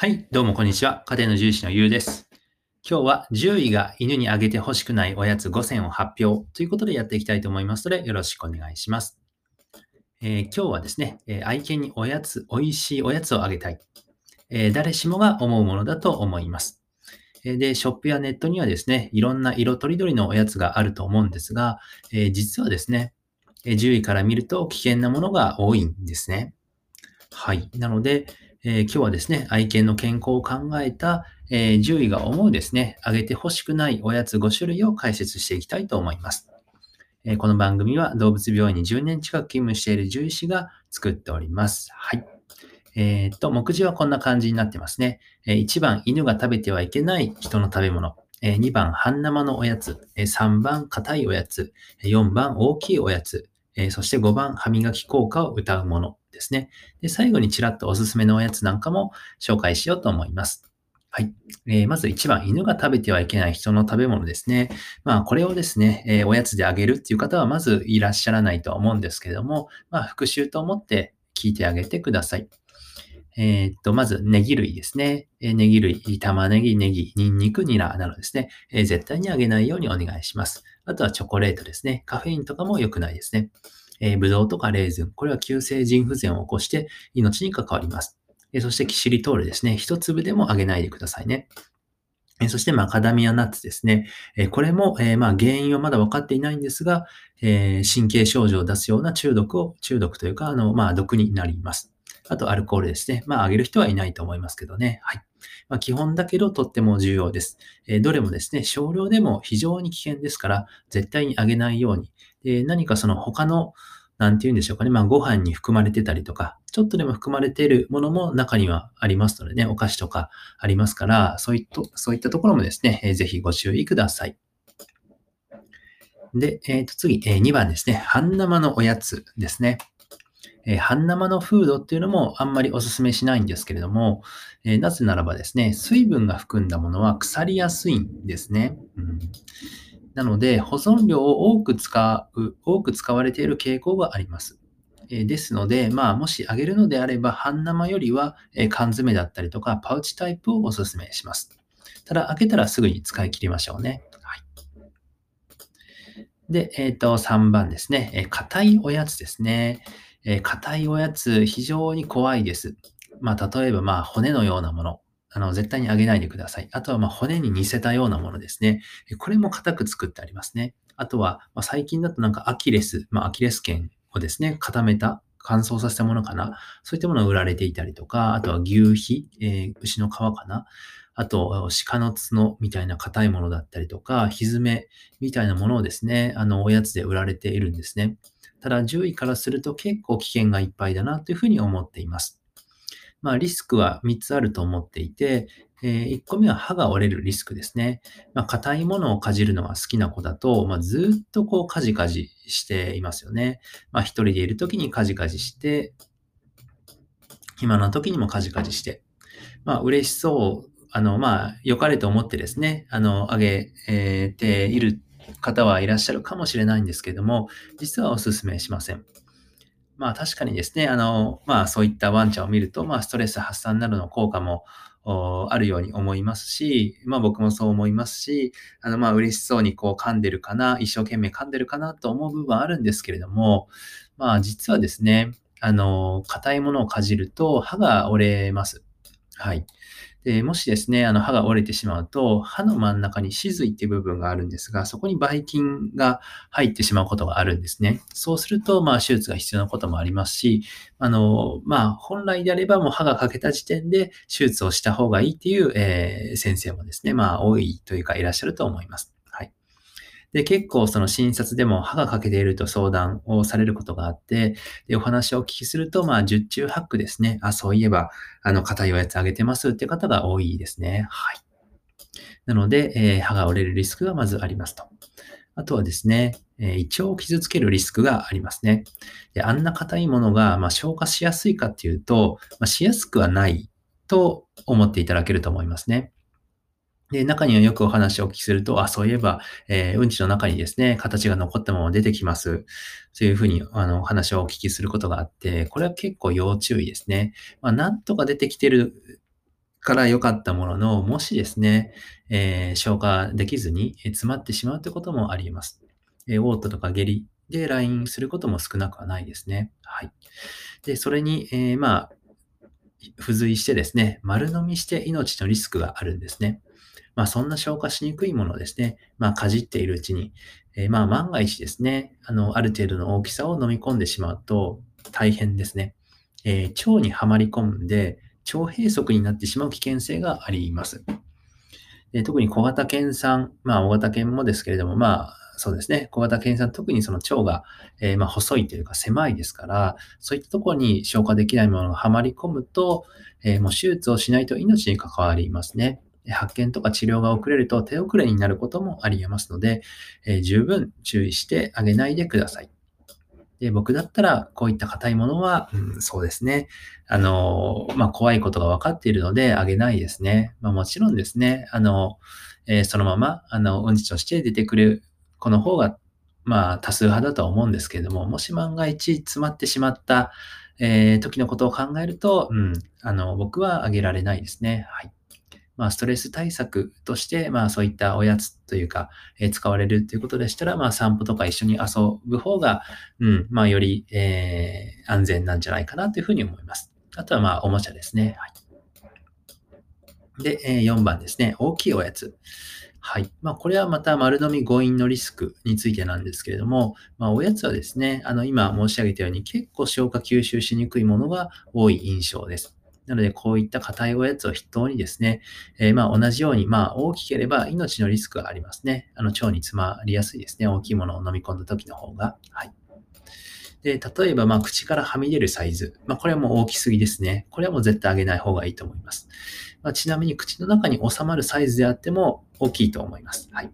はい、どうもこんにちは。家庭の獣医師のゆうです。今日は獣医が犬にあげてほしくないおやつ5選を発表ということでやっていきたいと思いますので、よろしくお願いします。えー今日はですね、え愛犬におやつ、美味しいおやつをあげたい。えー誰しもが思うものだと思います。で、ショップやネットにはですね、いろんな色とりどりのおやつがあると思うんですが、えー実はですね、獣医から見ると危険なものが多いんですね。はい。なので、えー今日はですね、愛犬の健康を考えた、えー獣医が思うですね、あげてほしくないおやつ5種類を解説していきたいと思います。えーこの番組は動物病院に10年近く勤務している獣医師が作っております。はい。えーっと、目次はこんな感じになってますね。え1番、犬が食べてはいけない人の食べ物。え2番、半生のおやつ。え3番、硬いおやつ。4番、大きいおやつ。えそして5番、歯磨き効果を謳うものですね。で、最後にちらっとおすすめのおやつなんかも紹介しようと思います。はい。えーまず1番、犬が食べてはいけない人の食べ物ですね。まあ、これをですね、えーおやつであげるっていう方はまずいらっしゃらないとは思うんですけども、まあ、復習と思って聞いてあげてください。えーっと、まず、ネギ類ですね。えーネギ類、玉ねぎ、ネギ、ニンニク、ニラなどですね、えー絶対にあげないようにお願いします。あとはチョコレートですね。カフェインとかも良くないですね。えー、ブドウとかレーズン。これは急性腎不全を起こして命に関わります。えーそしてキシリトールですね。一粒でもあげないでくださいね。えそしてマカダミアナッツですね。えこれも、えまあ、原因はまだ分かっていないんですが、え神経症状を出すような中毒を、中毒というか、あの、まあ、毒になります。あと、アルコールですね。まあ、あげる人はいないと思いますけどね。はい。まあ、基本だけど、とっても重要です。えーどれもですね、少量でも非常に危険ですから、絶対にあげないように。で何かその他の、なんて言うんでしょうかね。まあ、ご飯に含まれてたりとか、ちょっとでも含まれているものも中にはありますのでね、お菓子とかありますから、そういった、そういったところもですね、えーぜひご注意ください。で、えーと次、え2番ですね。半生のおやつですね。え半生のフードっていうのもあんまりお勧めしないんですけれども、えなぜならばですね、水分が含んだものは腐りやすいんですね。うんなので、保存量を多く使う、多く使われている傾向があります。えですので、まあ、もしあげるのであれば、半生よりは、え缶詰だったりとか、パウチタイプをお勧めします。ただ、開けたらすぐに使い切りましょうね。はい。で、えっ、と、3番ですね。えー硬いおやつですね。えー硬いおやつ、非常に怖いです。まあ、例えば、まあ、骨のようなもの。あの、絶対にあげないでください。あとは、まあ、骨に似せたようなものですね。これも硬く作ってありますね。あとは、まあ、最近だとなんかアキレス、まあ、アキレス腱をですね、固めた、乾燥させたものかな。そういったものが売られていたりとか、あとは牛皮、えー牛の皮かな。あと、鹿の角みたいな硬いものだったりとか、ひづめみたいなものをですね、あの、おやつで売られているんですね。ただ、獣医からすると結構危険がいっぱいだなというふうに思っています。まあ、リスクは3つあると思っていて、え1個目は歯が折れるリスクですね。まあ、硬いものをかじるのが好きな子だと、まあ、ずっとこう、カジカジしていますよね。まあ、一人でいるときにカジカジして、暇な時にもカジカジして、まあ、嬉しそう、あの、まあ、良かれと思ってですね、あの、あげている方はいらっしゃるかもしれないんですけども、実はお勧めしません。まあ確かにですね、あの、まあそういったワンちゃんを見ると、まあストレス発散などの効果もあるように思いますし、まあ僕もそう思いますし、あのまあ嬉しそうにこう噛んでるかな、一生懸命噛んでるかなと思う部分はあるんですけれども、まあ実はですね、あの、硬いものをかじると歯が折れます。はい。でもしですね、あの歯が折れてしまうと、歯の真ん中に歯髄っていう部分があるんですが、そこにばい菌が入ってしまうことがあるんですね。そうすると、まあ、手術が必要なこともありますし、あの、まあ、本来であればもう歯が欠けた時点で手術をした方がいいっていう、えー先生もですね、まあ、多いというかいらっしゃると思います。で、結構その診察でも歯が欠けていると相談をされることがあって、で、お話をお聞きすると、まあ、十中八九ですね。あ、そういえば、あの、硬いおやつあげてますっていう方が多いですね。はい。なので、えー歯が折れるリスクがまずありますと。あとはですね、えー胃腸を傷つけるリスクがありますね。であんな硬いものが、まあ、消化しやすいかっていうと、まあ、しやすくはないと思っていただけると思いますね。で、中にはよくお話をお聞きすると、あ、そういえば、えーうんちの中にですね、形が残ったまま出てきます。というふうに、あの、お話をお聞きすることがあって、これは結構要注意ですね。まあ、なんとか出てきてるから良かったものの、もしですね、えー消化できずにえ詰まってしまうということもあり得ます。えー、嘔吐とか下痢で来院することも少なくはないですね。はい。で、それに、えーまあ、付随してですね、丸飲みして命のリスクがあるんですね。まあ、そんな消化しにくいものですね、まあ、かじっているうちに、えーまあ、万が一ですね、あの、ある程度の大きさを飲み込んでしまうと大変ですね。えー腸にはまり込んで、腸閉塞になってしまう危険性があります。で特に小型犬さん、まあ、大型犬もですけれども、まあ、そうですね、小型犬さん、特にその腸が、えーまあ、細いというか狭いですから、そういったところに消化できないものがはまり込むと、えーもう手術をしないと命に関わりますね。発見とか治療が遅れると手遅れになることもあり得ますので、えー十分注意してあげないでください。で僕だったら、こういった硬いものは、うん、そうですね。あの、まあ、怖いことが分かっているので、あげないですね。まあ、もちろんですね、あの、えーそのまま、あの、うんちとして出てくる子の方が、まあ、多数派だとは思うんですけれども、もし万が一詰まってしまった、えー時のことを考えると、うん、あの、僕はあげられないですね。はい。まあ、ストレス対策として、まあ、そういったおやつというか、えー使われるということでしたら、まあ、散歩とか一緒に遊ぶ方が、うん、まあ、より、えー安全なんじゃないかなというふうに思います。あとは、まあ、おもちゃですね。はい。で、えー4番ですね。大きいおやつ。はい。まあ、これはまた丸飲み誤飲のリスクについてなんですけれども、まあ、おやつはですね、あの、今申し上げたように結構消化吸収しにくいものが多い印象です。なので、こういった硬いおやつを筆頭にですね、えーまあ同じように、まあ大きければ命のリスクがありますね。あの腸に詰まりやすいですね。大きいものを飲み込んだ時の方が。はい。で、例えば、まあ口からはみ出るサイズ。まあこれはもう大きすぎですね。これはもう絶対上げない方がいいと思います。まあ、ちなみに口の中に収まるサイズであっても大きいと思います。はい。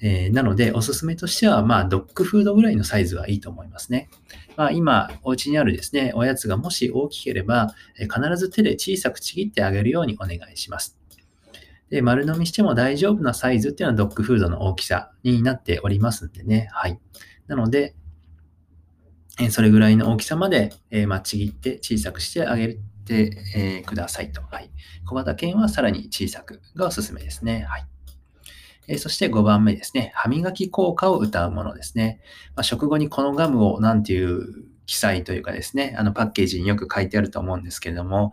えーなので、おすすめとしては、まあ、ドッグフードぐらいのサイズはいいと思いますね。まあ、今、お家にあるですね、おやつがもし大きければ、え必ず手で小さくちぎってあげるようにお願いします。で、丸飲みしても大丈夫なサイズっていうのはドッグフードの大きさになっておりますんでね。はい。なので、えそれぐらいの大きさまで、えまあ、ちぎって小さくしてあげて、えくださいと。はい。小型犬はさらに小さくがおすすめですね。はい。えそして5番目ですね。歯磨き効果を謳うものですね。まあ、食後にこのガムをなんていう記載というかですね、あのパッケージによく書いてあると思うんですけれども、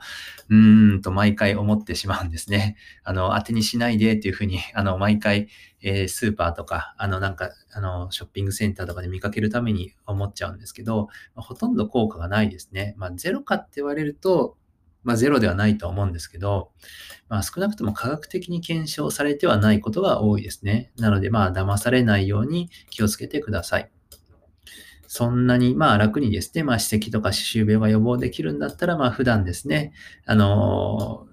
うーんと毎回思ってしまうんですね。あの、当てにしないでっていうふうに、あの、毎回、えースーパーとか、あの、なんか、あの、ショッピングセンターとかで見かけるために思っちゃうんですけど、まあほとんど効果がないですね。まあ、ゼロかって言われると、まあ、ゼロではないと思うんですけど、まあ、少なくとも科学的に検証されてはないことが多いですね。なので、まあ、騙されないように気をつけてください。そんなに、まあ、楽にですね、まあ、歯石とか歯周病が予防できるんだったら、まあ、普段ですね、あの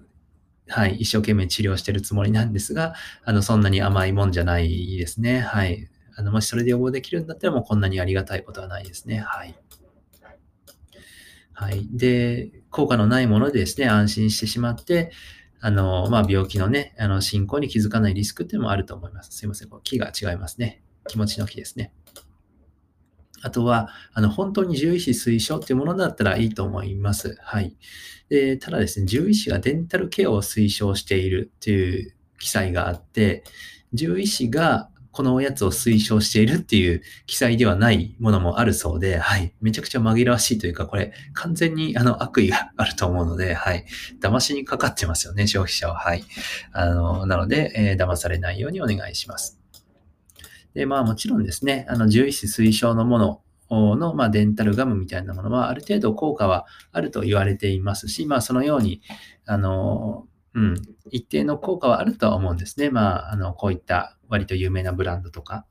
はい、一生懸命治療してるつもりなんですが、あの、そんなに甘いもんじゃないですね。はい。あの、もしそれで予防できるんだったら、もうこんなにありがたいことはないですね。はい。はい。で、効果のないものでですね、安心してしまって、あの、まあ、病気のね、あの、進行に気づかないリスクっていうのもあると思います。すいません、こう木が違いますね。気持ちの木ですね。あとは、あの、本当に獣医師推奨っていうものだったらいいと思います。はい。で、ただですね、獣医師がデンタルケアを推奨しているっていう記載があって、獣医師がこのおやつを推奨しているっていう記載ではないものもあるそうで、はい。めちゃくちゃ紛らわしいというか、これ完全にあの悪意があると思うので、はい。騙しにかかってますよね、消費者は。はい。あの、なので、えー騙されないようにお願いします。で、まあもちろんですね、あの、獣医師推奨のものの、まあ、デンタルガムみたいなものは、ある程度効果はあると言われていますし、まあ、そのように、あの、うん、一定の効果はあるとは思うんですね。まあ、あの、こういった割と有名なブランドとか。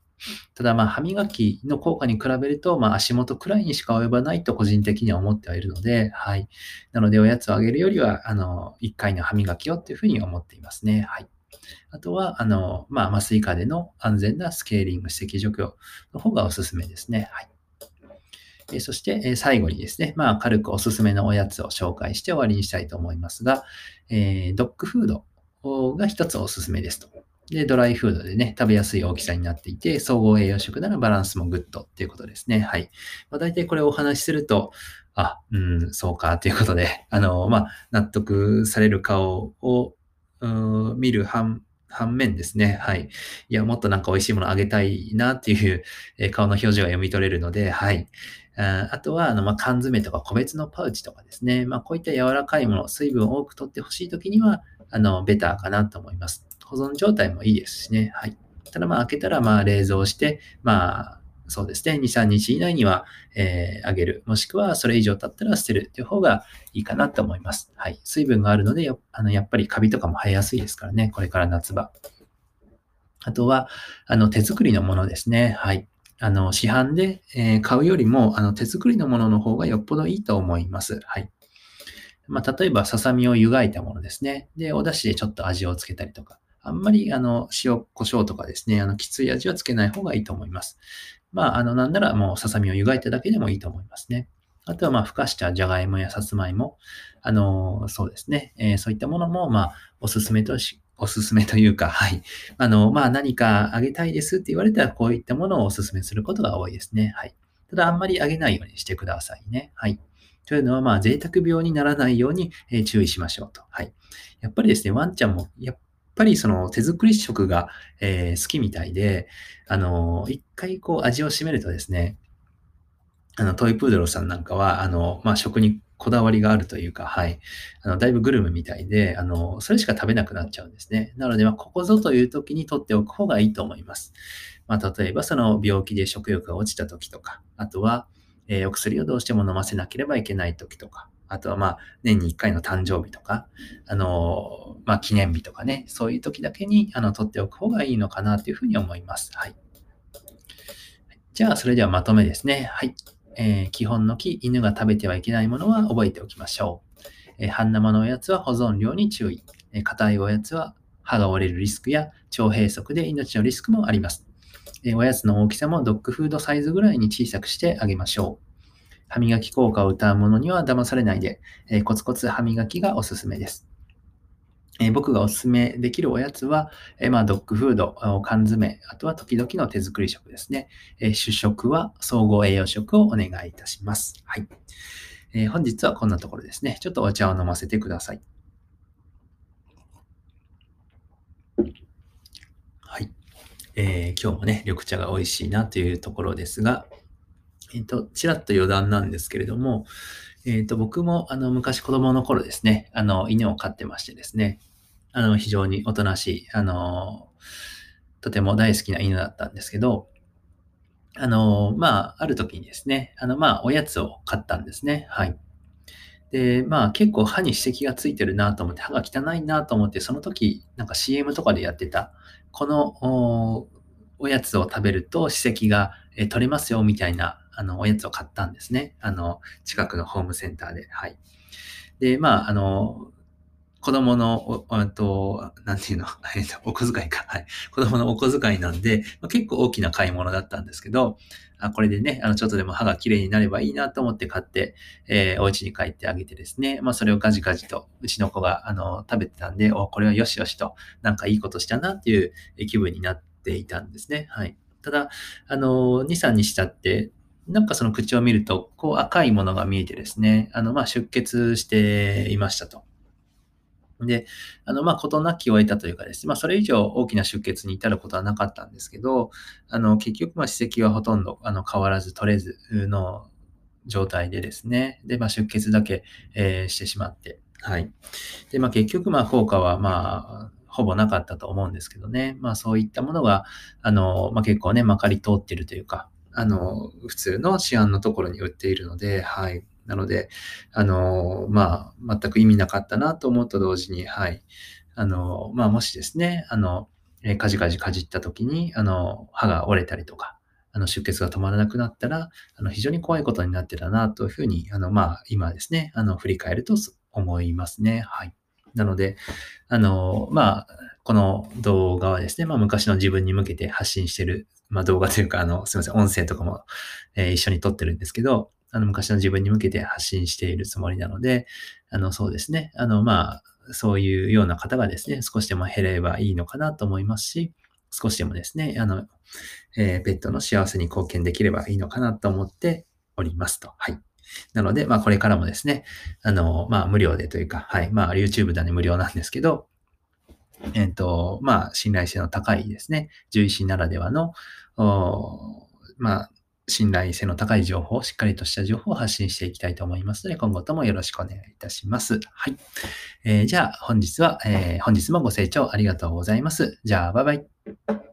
ただ、まあ、歯磨きの効果に比べると、まあ、足元くらいにしか及ばないと個人的には思ってはいるので、はい。なので、おやつをあげるよりは、あの、1回の歯磨きをっていうふうに思っていますね。はい。あとは、あの、まあ、麻酔下での安全なスケーリング、歯石除去の方がおすすめですね。はい。えそして、え最後にですね、まあ、軽くおすすめのおやつを紹介して終わりにしたいと思いますが、えードッグフードが一つおすすめですと。で、ドライフードでね、食べやすい大きさになっていて、総合栄養食ならバランスもグッドっていうことですね。はい。まあ、大体これをお話しすると、あ、うん、そうか、ということで、あの、まあ、納得される顔を見る反反面ですね、はい。いや、もっとなんか美味しいものあげたいなっていう、え顔の表情が読み取れるので、はい。ああとは、あの、ま、缶詰とか個別のパウチとかですね。ま、こういった柔らかいもの、水分を多く取って欲しい時には、あの、ベターかなと思います。保存状態もいいですしね。はい。ただ、まあ、開けたら、まあ、冷蔵して、まあ、そうですね、2、3日以内には、えー、あげる。もしくは、それ以上経ったら捨てるっていう方がいいかなと思います。はい。水分があるので、やあのやっぱりカビとかも生えやすいですからね。これから夏場。あとは、あの、手作りのものですね。はい。あの、市販で、えー、買うよりも、あの、手作りのものの方がよっぽどいいと思います。はい。まあ、例えば、ささみを湯がいたものですね。で、お出汁でちょっと味をつけたりとか。あんまり、あの、塩、胡椒とかですね、あの、きつい味はつけない方がいいと思います。まあ、あの、なんならもうささみを湯がいただけでもいいと思いますね。あとは、まあ、ふかしたじゃがいもやさつまいも、あの、そうですね、えー、そういったものも、まあ、おすすめとし、おすすめというか、はい。あの、まあ、何かあげたいですって言われたら、こういったものをおすすめすることが多いですね。はい。ただ、あんまりあげないようにしてくださいね。はい。というのは、まあ、贅沢病にならないように、えー、注意しましょうと。はい。やっぱりですね、ワンちゃんも、やっぱりその手作り食が、えー、好きみたいで、あの、一回こう味を占めるとですね、あの、トイプードルさんなんかは、あの、まあ、食にこだわりがあるというか、はい。あの、だいぶグルメみたいで、あの、それしか食べなくなっちゃうんですね。なので、まあ、ここぞという時に取っておく方がいいと思います。まあ、例えば、その病気で食欲が落ちた時とか、あとは、えー、お薬をどうしても飲ませなければいけない時とか、あとはまあ、年に1回の誕生日とか、あの、まあ、記念日とかね、そういう時だけに、あの、取っておく方がいいのかなというふうに思います。はい。じゃあ、それではまとめですね。はい。えー、基本の木、犬が食べてはいけないものは覚えておきましょう。えー、半生のおやつは保存量に注意。えー、硬いおやつは歯が折れるリスクや腸閉塞で命のリスクもあります。えおやつの大きさもドッグフードサイズぐらいに小さくしてあげましょう。歯磨き効果を謳うものには騙されないで、えー、コツコツ歯磨きがおすすめです。えー、僕がおすすめできるおやつは、えー、まあ、ドッグフード、缶詰、あとは時々の手作り食ですね。え主食は総合栄養食をお願いいたします。はい。え本日はこんなところですね。ちょっとお茶を飲ませてください。はい。え今日もね、緑茶が美味しいなというところですが、えっ、と、ちらっと余談なんですけれども、えっ、と、僕も、あの、昔子供の頃ですね、あの、犬を飼ってましてですね、あの、非常におとなしい、あの、とても大好きな犬だったんですけど、あの、まあ、ある時にですね、あの、まあ、おやつを買ったんですね。はい。で、まあ、結構歯に歯石がついてるなと思って、歯が汚いなと思って、その時、なんか CM とかでやってた、このおやつを食べると歯石が取れますよ、みたいなあの、おやつを買ったんですね。あの、近くのホームセンターで。はい。で、まあ、あの、子供の、お、と、なんていうの、えっと、お小遣いか。はい。子供のお小遣いなんで、まあ、結構大きな買い物だったんですけど、あこれでね、あの、ちょっとでも歯が綺麗になればいいなと思って買って、えー、お家に帰ってあげてですね、まあ、それをガジガジと、うちの子が、あの、食べてたんで、お、これはよしよしと、なんかいいことしたなっていう気分になっていたんですね。はい。ただ、あの、2、3日経って、なんかその口を見ると、こう赤いものが見えてですね、あの、ま、出血していましたと。で、あの、ま、事なきを得たというかですね、ま、それ以上大きな出血に至ることはなかったんですけど、あの、結局、ま、歯石はほとんど、あの、変わらず取れずの状態でですね、で、ま、出血だけ、えー、してしまって、はい。で、ま、結局、ま、効果は、まあ、ほぼなかったと思うんですけどね。まあそういったものが、あの、まあ結構ね、まかり通ってるというか、あの、普通の市販のところに売っているので、はい。なので、あの、まあ、全く意味なかったなと思うと同時に、はい。あの、まあ、もしですね、あの、えー、カジカジかじった時に、あの、歯が折れたりとか、あの、出血が止まらなくなったら、あの、非常に怖いことになってたなというふうに、あの、まあ、今ですね、あの、振り返ると思いますね。はい。なので、あの、まあ、この動画はですね、まあ、昔の自分に向けて発信してるまあ動画というか、あの、すみません、音声とかも、えー、一緒に撮ってるんですけど、あの、昔の自分に向けて発信しているつもりなので、あの、そうですね、あの、まあ、そういうような方がですね、少しでも減ればいいのかなと思いますし、少しでもですね、あの、えー、ペットの幸せに貢献できればいいのかなと思っておりますと。はい。なので、まあ、これからもですね、あの、まあ、無料でというか、はい。まあ、YouTube だね、無料なんですけど、えっ、と、まあ、信頼性の高いですね、獣医師ならではの、まあ、信頼性の高い情報、しっかりとした情報を発信していきたいと思いますので、今後ともよろしくお願いいたします。はい。えーじゃあ、本日は、えー本日もご清聴ありがとうございます。じゃあ、バイバイ。